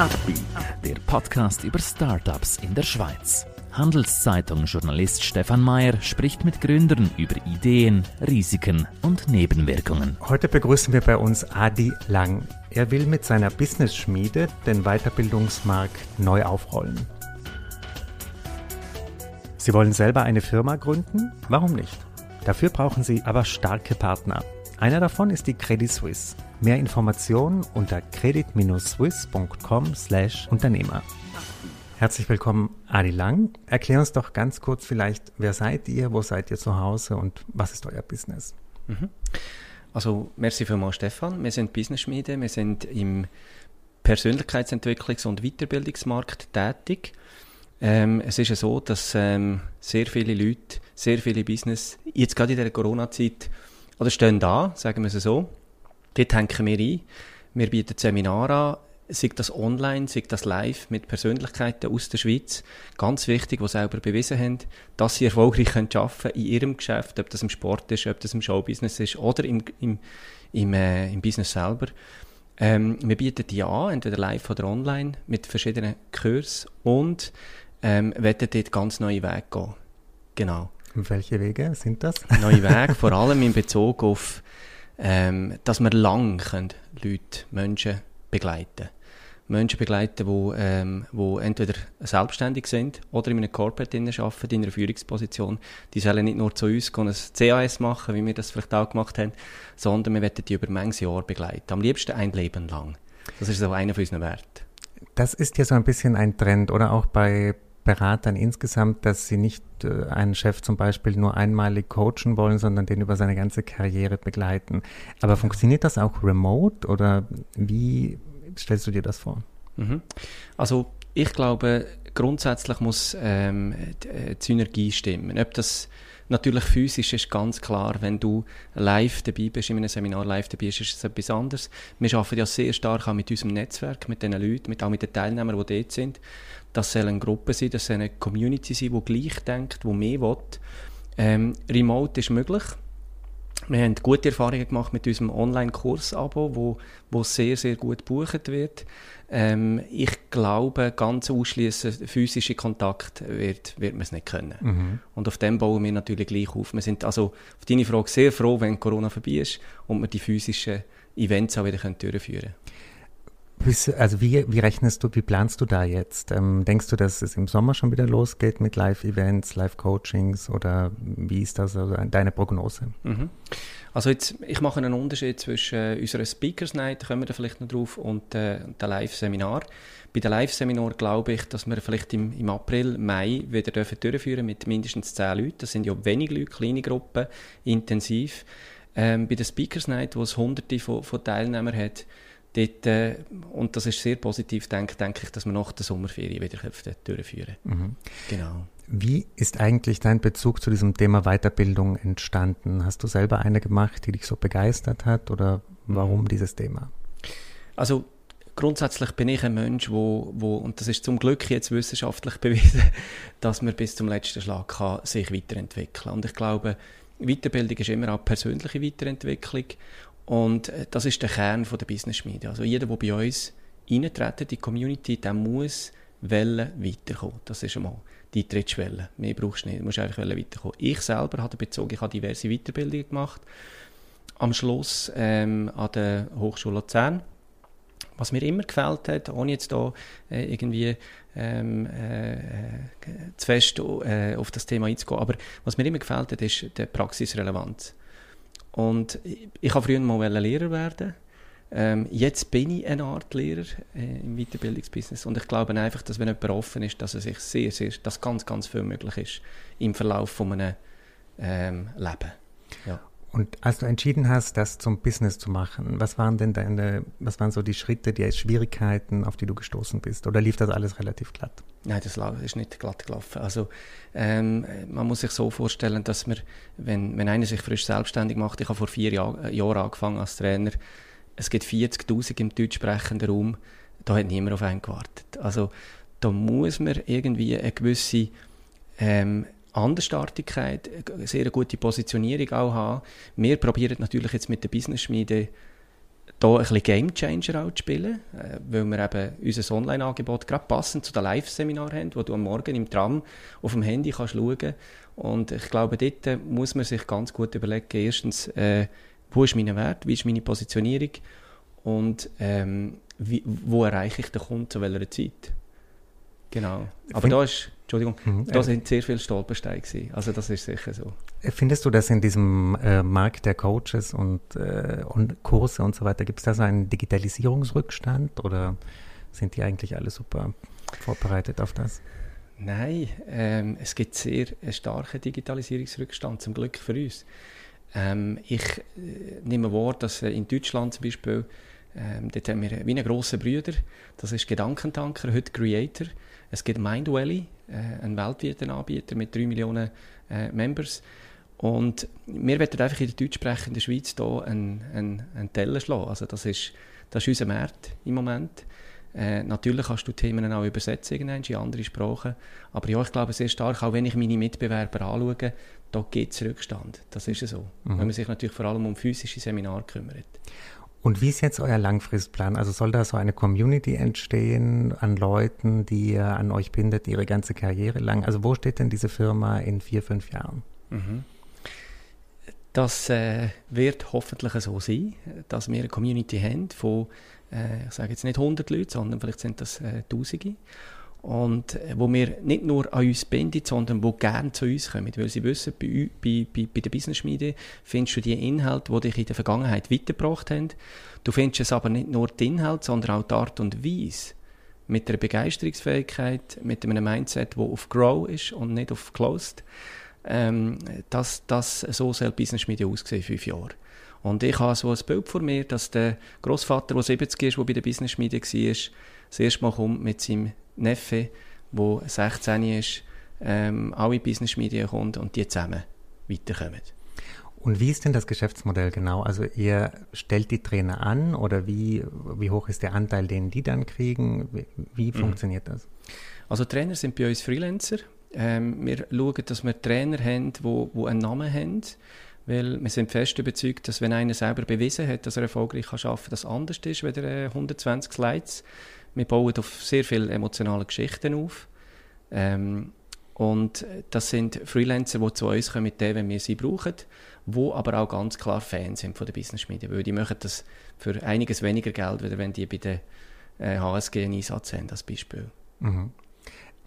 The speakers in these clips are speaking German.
Upbeat, der Podcast über Startups in der Schweiz. Handelszeitung-Journalist Stefan Mayer spricht mit Gründern über Ideen, Risiken und Nebenwirkungen. Heute begrüßen wir bei uns Adi Lang. Er will mit seiner Business-Schmiede den Weiterbildungsmarkt neu aufrollen. Sie wollen selber eine Firma gründen? Warum nicht? Dafür brauchen Sie aber starke Partner. Einer davon ist die Credit Suisse. Mehr Informationen unter credit-swiss.com/Unternehmer. Herzlich willkommen, Adi Lang. Erklär uns doch ganz kurz vielleicht, wer seid ihr, wo seid ihr zu Hause und was ist euer Business? Mhm. Also, merci vielmals, Stefan. Wir sind Business-Schmiede, wir sind im Persönlichkeitsentwicklungs- und Weiterbildungsmarkt tätig. Ähm, es ist ja so, dass ähm, sehr viele Leute, sehr viele Business, jetzt gerade in der Corona-Zeit, oder stehen da, sagen wir es so. Dort hängen wir ein. Wir bieten Seminare an, sei das online, sei das live mit Persönlichkeiten aus der Schweiz. Ganz wichtig, die selber bewiesen haben, dass sie erfolgreich arbeiten können in ihrem Geschäft, ob das im Sport ist, ob das im Showbusiness ist oder im, im, im, äh, im Business selber. Ähm, wir bieten die an, entweder live oder online, mit verschiedenen Kursen und ähm, wollen dort ganz neue Wege gehen. Genau. Welche Wege sind das? Neue Wege, vor allem in Bezug auf, ähm, dass wir lang können Leute, Menschen begleiten Menschen begleiten, die, ähm, wo entweder selbstständig sind oder in einem Corporate arbeiten, in einer Führungsposition. Die sollen nicht nur zu uns ein CAS machen, wie wir das vielleicht auch gemacht haben, sondern wir werden die über manches Jahr begleiten. Am liebsten ein Leben lang. Das ist so einer von unseren Werten. Das ist ja so ein bisschen ein Trend, oder auch bei Beratern insgesamt, dass sie nicht äh, einen Chef zum Beispiel nur einmalig coachen wollen, sondern den über seine ganze Karriere begleiten. Aber funktioniert das auch remote oder wie stellst du dir das vor? Mhm. Also ich glaube, grundsätzlich muss ähm, die, äh, die Synergie stimmen. Ob das Natürlich physisch ist ganz klar, wenn du live dabei bist, in einem Seminar live dabei bist, ist es etwas anderes. Wir arbeiten ja sehr stark auch mit unserem Netzwerk, mit den Leuten, mit, auch mit den Teilnehmern, die dort sind. Das soll eine Gruppe sein, das soll eine Community sein, die gleich denkt, die mehr will. Ähm, Remote ist möglich. Wir haben gute Erfahrungen gemacht mit unserem Online-Kurs-Abo, wo, wo sehr, sehr gut gebucht wird. Ähm, ich glaube, ganz ausschließen physische Kontakt wird, wird man es nicht können. Mhm. Und auf dem bauen wir natürlich gleich auf. Wir sind also auf deine Frage sehr froh, wenn Corona vorbei ist und wir die physischen Events auch wieder durchführen können. Also wie, wie rechnest du, wie planst du da jetzt? Ähm, denkst du, dass es im Sommer schon wieder losgeht mit Live-Events, Live-Coachings oder wie ist das also deine Prognose? Mhm. Also jetzt, ich mache einen Unterschied zwischen äh, unserer Speakers Night, kommen wir da vielleicht noch drauf, und äh, dem Live-Seminar. Bei dem Live-Seminar glaube ich, dass wir vielleicht im, im April, Mai wieder dürfen durchführen mit mindestens zehn Leuten. Das sind ja wenig Leute, kleine Gruppen, intensiv. Ähm, bei der Speakers Night, wo es hunderte von, von Teilnehmern hat, dort, äh, und das ist sehr positiv, denke, denke ich, dass wir nach der Sommerferien wieder durchführen mhm. Genau. Wie ist eigentlich dein Bezug zu diesem Thema Weiterbildung entstanden? Hast du selber eine gemacht, die dich so begeistert hat oder warum dieses Thema? Also grundsätzlich bin ich ein Mensch, wo, wo und das ist zum Glück jetzt wissenschaftlich bewiesen, dass man bis zum letzten Schlag kann sich weiterentwickeln. Und ich glaube, Weiterbildung ist immer auch persönliche Weiterentwicklung und äh, das ist der Kern der Business Media. Also jeder, der bei uns eintritt, die Community, der muss wollen weiterkommen. Das ist einmal die Trittschwelle. Mehr brauchst du nicht, du musst einfach weiterkommen. Ich selber habe bezogen, ich habe diverse Weiterbildungen gemacht. Am Schluss ähm, an der Hochschule Luzern. Was mir immer gefällt hat, ohne jetzt da äh, irgendwie ähm, äh, zu fest äh, auf das Thema einzugehen, aber was mir immer gefällt hat, ist die Praxisrelevanz. Und ich habe früher mal Lehrer werden. Ähm, jetzt bin ich eine Art Lehrer äh, im Weiterbildungsbusiness und ich glaube einfach, dass wenn jemand offen ist, dass es sich sehr, sehr, dass ganz, ganz viel möglich ist im Verlauf von einem ähm, Leben. Ja. Und als du entschieden hast, das zum Business zu machen, was waren denn deine, was waren so die Schritte, die Schwierigkeiten, auf die du gestoßen bist? Oder lief das alles relativ glatt? Nein, das ist nicht glatt gelaufen. Also ähm, man muss sich so vorstellen, dass man, wenn, wenn einer sich frisch selbstständig macht, ich habe vor vier Jahr, äh, Jahren angefangen als Trainer, es gibt 40'000 im deutsch sprechenden Raum, da hat niemand auf einen gewartet. Also da muss man irgendwie eine gewisse ähm, Andersartigkeit, eine sehr gute Positionierung auch haben. Wir probieren natürlich jetzt mit der Business-Schmiede hier ein bisschen Game Changer auch zu spielen, äh, weil wir eben unser Online-Angebot gerade passend zu den Live-Seminaren haben, wo du am Morgen im Tram auf dem Handy kannst schauen. Und ich glaube, dort muss man sich ganz gut überlegen, erstens, äh, wo ist mein Wert, wie ist meine Positionierung und ähm, wie, wo erreiche ich den Kunden zu welcher Zeit. Genau. Aber Find da ist, Entschuldigung, mhm. da sind sehr viele Stolpersteine gewesen. Also das ist sicher so. Findest du, dass in diesem äh, Markt der Coaches und, äh, und Kurse und so weiter, gibt es da so einen Digitalisierungsrückstand oder sind die eigentlich alle super vorbereitet auf das? Nein, ähm, es gibt sehr einen starken Digitalisierungsrückstand, zum Glück für uns. Ähm, ich äh, nehme wahr, dass in Deutschland zum Beispiel, ähm, dort haben wir wie einen grossen Brüder, das ist Gedankentanker, heute Creator. Es gibt Mindvalley, äh, ein weltweiter Anbieter mit 3 Millionen äh, Members. Und wir werden einfach in der deutschsprechenden Schweiz hier einen, einen, einen Teller schlagen. Also das ist, das ist unser Markt im Moment. Äh, natürlich kannst du Themen auch übersetzen in andere Sprachen. Aber ja, ich glaube sehr stark, auch wenn ich meine Mitbewerber anschaue, da gibt es Rückstand. Das ist so. Mhm. Wenn man sich natürlich vor allem um physische Seminare kümmert. Und wie ist jetzt euer Langfristplan? Also soll da so eine Community entstehen an Leuten, die ihr an euch bindet, ihre ganze Karriere lang? Also wo steht denn diese Firma in vier, fünf Jahren? Mhm. Das äh, wird hoffentlich so sein, dass wir eine Community haben von, äh, ich sage jetzt nicht 100 Leuten, sondern vielleicht sind das äh, Tausende und äh, wo wir nicht nur an uns binden, sondern wo gerne zu uns kommen, weil sie wissen, bei, bei, bei, bei der Business-Schmiede findest du die Inhalte, die dich in der Vergangenheit weitergebracht haben. Du findest es aber nicht nur die Inhalte, sondern auch die Art und Weise, mit einer Begeisterungsfähigkeit, mit einem Mindset, wo auf Grow ist und nicht auf Closed. Ähm, das, das, so soll Business-Schmiede aussehen, fünf Jahre. Und ich habe so ein Bild vor mir, dass der Großvater, der 70 ist, der bei der Business-Schmiede war, das erste Mal kommt mit seinem Neffe, der 16 ist, ähm, alle Business Media kommt und die zusammen weiterkommen. Und wie ist denn das Geschäftsmodell genau? Also ihr stellt die Trainer an oder wie, wie hoch ist der Anteil, den die dann kriegen? Wie, wie mhm. funktioniert das? Also Trainer sind bei uns Freelancer. Ähm, wir schauen, dass wir Trainer haben, die einen Namen haben, weil wir sind fest überzeugt, dass wenn einer selber bewiesen hat, dass er erfolgreich arbeiten kann, das anders ist, als 120 Slides wir bauen auf sehr viele emotionale Geschichten auf. Ähm, und das sind Freelancer, die zu uns kommen, mit denen, wenn wir sie brauchen, die aber auch ganz klar Fans sind von der Business Media, weil die machen das für einiges weniger Geld, wenn die bei der äh, HSG einen Einsatz haben, als Beispiel. Mhm.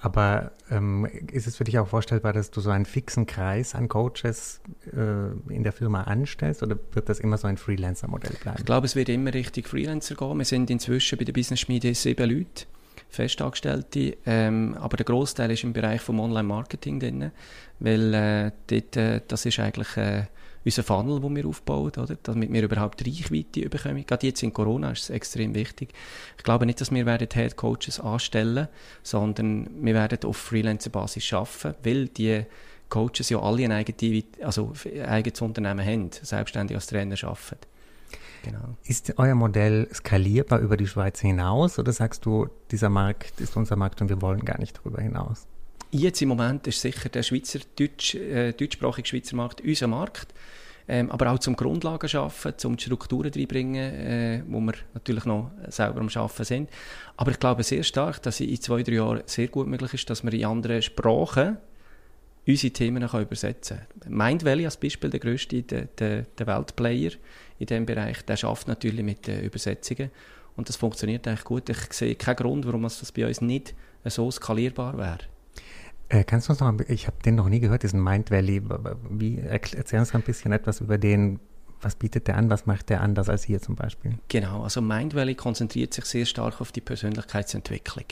Aber ähm, ist es für dich auch vorstellbar, dass du so einen fixen Kreis an Coaches äh, in der Firma anstellst oder wird das immer so ein Freelancer-Modell bleiben? Ich glaube, es wird immer richtig Freelancer gehen. Wir sind inzwischen bei der Business Schmiede sieben Leute, Festangestellte, ähm, aber der Großteil ist im Bereich vom Online-Marketing drin, weil äh, dort, äh, das ist eigentlich äh, unser Funnel, den wir aufbauen, oder? damit wir überhaupt Reichweite bekommen. Gerade jetzt in Corona ist es extrem wichtig. Ich glaube nicht, dass wir werden Head Coaches anstellen, sondern wir werden auf Freelancer-Basis arbeiten, weil die Coaches ja alle ein eigenes, also eigenes Unternehmen haben, selbstständig als Trainer arbeiten. Genau. Ist euer Modell skalierbar über die Schweiz hinaus oder sagst du, dieser Markt ist unser Markt und wir wollen gar nicht darüber hinaus? Jetzt im Moment ist sicher der Schweizer, Deutsch, äh, deutschsprachige Schweizer Markt unser Markt. Ähm, aber auch zum Grundlagen schaffen, zum Strukturen reinbringen, äh, wo wir natürlich noch selber am Schaffen sind. Aber ich glaube sehr stark, dass in zwei, drei Jahren sehr gut möglich ist, dass wir in anderen Sprachen unsere Themen kann übersetzen können. Mindvalley als Beispiel, der grösste, der, der, der Weltplayer in diesem Bereich, der schafft natürlich mit den Übersetzungen. Und das funktioniert eigentlich gut. Ich sehe keinen Grund, warum das bei uns nicht so skalierbar wäre. Äh, kannst du uns noch, ich habe den noch nie gehört, diesen Mind Valley. Wie, erzähl uns ein bisschen etwas über den. Was bietet der an? Was macht der anders als hier zum Beispiel? Genau, also Mind Valley konzentriert sich sehr stark auf die Persönlichkeitsentwicklung.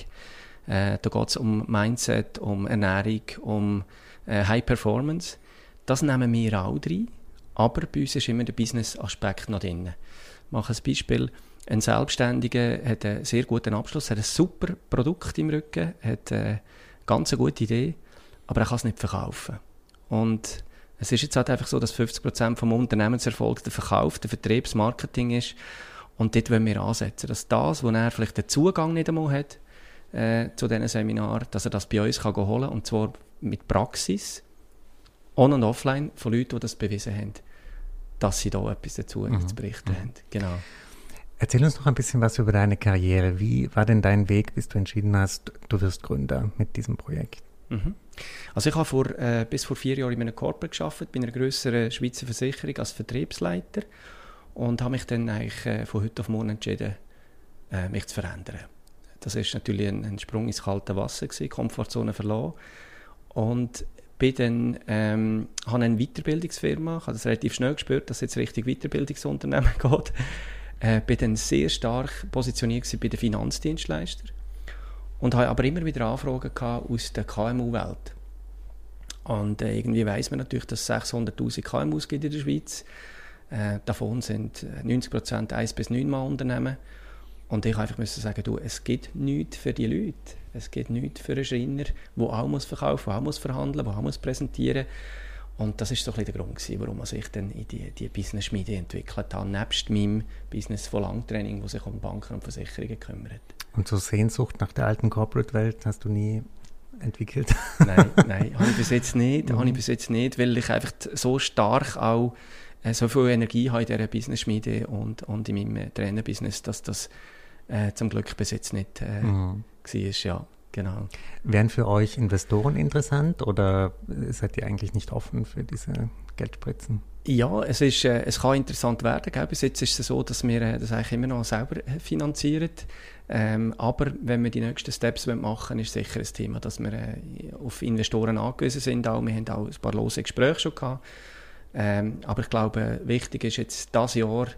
Äh, da geht es um Mindset, um Ernährung, um äh, High Performance. Das nehmen wir auch drin, aber bei uns ist immer der Business-Aspekt noch drin. Ich mache ein Beispiel. Ein Selbstständiger hat einen sehr guten Abschluss, hat ein super Produkt im Rücken, hat äh, Ganz eine gute Idee, aber er kann es nicht verkaufen. Und es ist jetzt halt einfach so, dass 50% vom Unternehmenserfolg der Verkauf, der Vertriebsmarketing ist. Und dort wollen wir ansetzen, dass das, wo er vielleicht den Zugang nicht einmal hat äh, zu diesen Seminaren, dass er das bei uns kann holen kann. Und zwar mit Praxis, on- und offline, von Leuten, die das bewiesen haben, dass sie da etwas dazu mhm. zu berichten mhm. haben. Genau. Erzähl uns noch ein bisschen was über deine Karriere. Wie war denn dein Weg, bis du entschieden hast, du wirst Gründer mit diesem Projekt? Mhm. Also ich habe vor, äh, bis vor vier Jahren in einem Corporate gearbeitet, bei einer grösseren Schweizer Versicherung als Vertriebsleiter und habe mich dann eigentlich äh, von heute auf morgen entschieden, äh, mich zu verändern. Das ist natürlich ein, ein Sprung ins kalte Wasser gewesen, Komfortzone verloren und bin dann ähm, habe eine Weiterbildungsfirma, ich habe das relativ schnell gespürt, dass es jetzt richtig Weiterbildungsunternehmen geht. Äh, bin dann sehr stark positioniert bei den Finanzdienstleistern und habe aber immer wieder Anfragen aus der KMU-Welt. Und äh, irgendwie weiß man natürlich, dass es 600'000 KMUs gibt in der Schweiz. Äh, davon sind 90% 1 bis 9 Mal Unternehmen. Und ich einfach müssen sagen, du, es gibt nichts für die Leute. Es gibt nichts für einen Schreiner, der auch muss verkaufen, der auch muss verhandeln, der auch muss präsentieren. Und das ist so ein bisschen der Grund, gewesen, warum ich dann in die, die Business-Schmiede entwickelt habe, nebst meinem Business von Langtraining, das sich um Banken und Versicherungen kümmert. Und so Sehnsucht nach der alten Corporate-Welt hast du nie entwickelt? nein, nein, habe ich bis jetzt nicht. Mhm. Habe ich bis jetzt nicht, weil ich einfach so stark auch äh, so viel Energie habe in dieser Business-Schmiede und, und in meinem Trainer-Business, dass das äh, zum Glück bis jetzt nicht äh, mhm. war. Ja, genau. Wären für euch Investoren interessant oder seid ihr eigentlich nicht offen für diese Geldspritzen? Ja, es, ist, äh, es kann interessant werden. Gell? Bis jetzt ist es so, dass wir äh, das eigentlich immer noch selber äh, finanzieren. Ähm, aber wenn wir die nächsten Steps machen wollen, ist sicher ein Thema, dass wir äh, auf Investoren angewiesen sind. Auch. Wir haben auch ein paar lose Gespräche schon gehabt. Ähm, aber ich glaube, wichtig ist jetzt das Jahr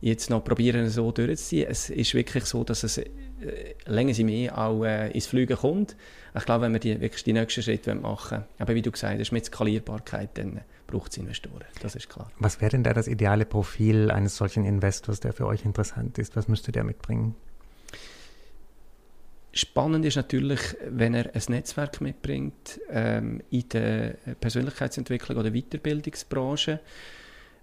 jetzt noch probieren, so durchzuziehen. Es ist wirklich so, dass es äh, länger sie mehr auch äh, ins Fliegen kommt. Ich glaube, wenn wir die, wirklich die nächsten Schritte machen wollen, aber wie du gesagt hast, mit Skalierbarkeit, dann braucht es Investoren. Das ist klar. Was wäre denn da das ideale Profil eines solchen Investors, der für euch interessant ist? Was müsste der mitbringen? Spannend ist natürlich, wenn er ein Netzwerk mitbringt ähm, in der Persönlichkeitsentwicklung oder Weiterbildungsbranche.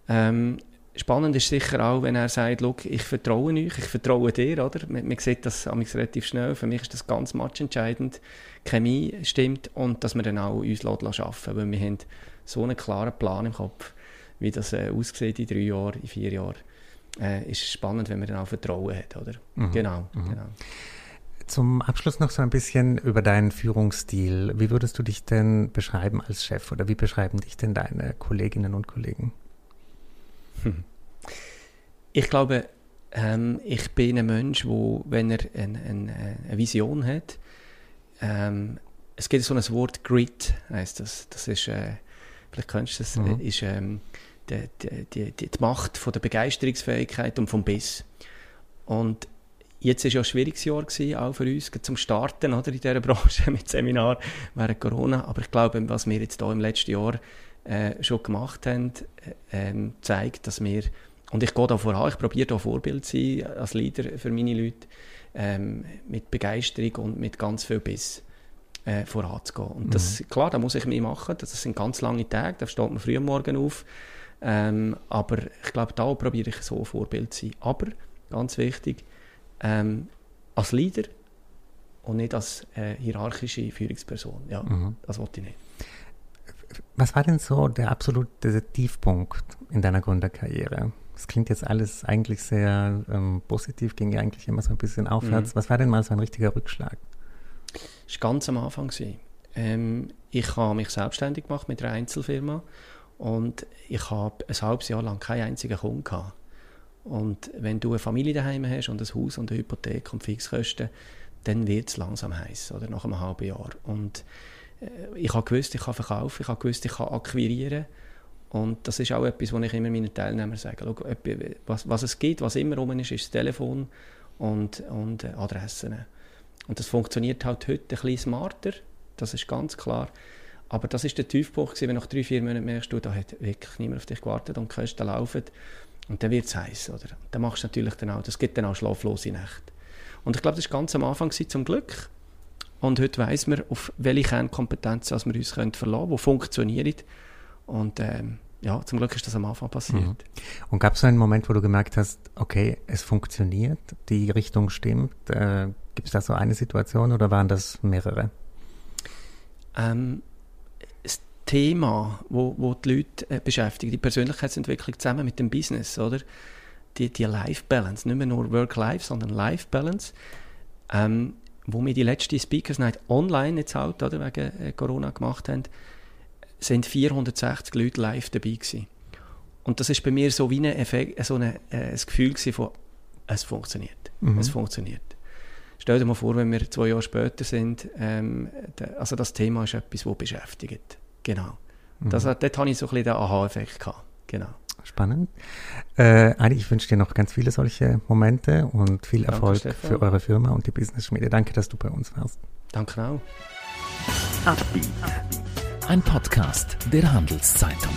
Ähm, spannend ist sicher auch, wenn er sagt, ich vertraue euch, ich vertraue dir, oder? Man, man sieht das relativ schnell. Für mich ist das ganz entscheidend. Chemie stimmt und dass wir dann auch uns arbeiten weil wir haben so einen klaren Plan im Kopf, wie das äh, aussieht in drei Jahren, in vier Jahren. Äh, ist spannend, wenn man dann auch Vertrauen hat, oder? Mhm. Genau, mhm. genau. Zum Abschluss noch so ein bisschen über deinen Führungsstil. Wie würdest du dich denn beschreiben als Chef oder wie beschreiben dich denn deine Kolleginnen und Kollegen? Ich glaube, ähm, ich bin ein Mensch, wo, wenn er ein, ein, eine Vision hat, ähm, es gibt so ein Wort Grit, heißt das. Das ist, äh, vielleicht kennst du das, mhm. ist ähm, die, die, die, die, Macht von der Begeisterungsfähigkeit und vom Biss. Und Jetzt war ja ein schwieriges Jahr gewesen, auch für uns, zum Starten oder, in dieser Branche mit Seminar während Corona. Aber ich glaube, was wir jetzt hier im letzten Jahr äh, schon gemacht haben, äh, ähm, zeigt, dass wir, und ich gehe da voran, ich probiere da Vorbild zu sein als Leader für meine Leute, ähm, mit Begeisterung und mit ganz viel Biss äh, voranzugehen. Und das, mhm. klar, da muss ich mehr machen, das sind ganz lange Tage, da steht man früh am Morgen auf, ähm, aber ich glaube, da probiere ich so Vorbild zu sein. Aber, ganz wichtig, ähm, als Leader und nicht als äh, hierarchische Führungsperson. Ja, mhm. das wollte ich nicht. Was war denn so der absolute Tiefpunkt in deiner Gründerkarriere? Das klingt jetzt alles eigentlich sehr ähm, positiv, ging ja eigentlich immer so ein bisschen aufwärts. Mhm. Was war denn mal so ein richtiger Rückschlag? Das war ganz am Anfang. Ähm, ich habe mich selbstständig gemacht mit einer Einzelfirma und ich habe ein halbes Jahr lang keinen einzigen Kunden gehabt. Und wenn du eine Familie daheim hast und ein Haus und eine Hypothek und Fixkosten, dann wird es langsam heiß, oder nach einem halben Jahr. Und ich habe gewusst, ich kann verkaufen, ich habe gewusst, ich kann akquirieren. Und das ist auch etwas, was ich immer meinen Teilnehmern sage. Schau, was, was es gibt, was immer rum ist, ist das Telefon und, und äh, Adressen. Und das funktioniert halt heute ein bisschen smarter, das ist ganz klar. Aber das ist der Tiefpunkt, wenn nach drei, vier Monaten merkst du, da hat wirklich niemand auf dich gewartet und die Kosten laufen. Und dann wird es heiß, oder? Dann machst du natürlich dann auch, das gibt dann auch schlaflose Nächte. Und ich glaube, das war ganz am Anfang zum Glück. Und heute weiss man, auf welche Kernkompetenzen wir uns können verlassen können, die funktionieren. Und ähm, ja, zum Glück ist das am Anfang passiert. Mhm. Und gab es so einen Moment, wo du gemerkt hast, okay, es funktioniert, die Richtung stimmt? Äh, Gibt es da so eine Situation oder waren das mehrere? Ähm, Thema, wo, wo die Leute äh, beschäftigt, die Persönlichkeitsentwicklung zusammen mit dem Business, oder? die, die Life-Balance, nicht mehr nur Work-Life, sondern Life-Balance, ähm, wo wir die letzte Speakers Night online jetzt halt, oder, wegen äh, Corona gemacht haben, sind 460 Leute live dabei gewesen. Und das ist bei mir so wie ein, Effekt, so eine, äh, ein Gefühl von, es funktioniert. Mhm. Es funktioniert. Stell dir mal vor, wenn wir zwei Jahre später sind, ähm, also das Thema ist etwas, das beschäftigt. Genau. Mhm. Das, dort hatte ich so ein bisschen den Aha-Effekt. Genau. Spannend. Äh, Adi, ich wünsche dir noch ganz viele solche Momente und viel Erfolg Danke, für eure Firma und die Business Schmiede. Danke, dass du bei uns warst. Danke auch. Ein Podcast der Handelszeitung.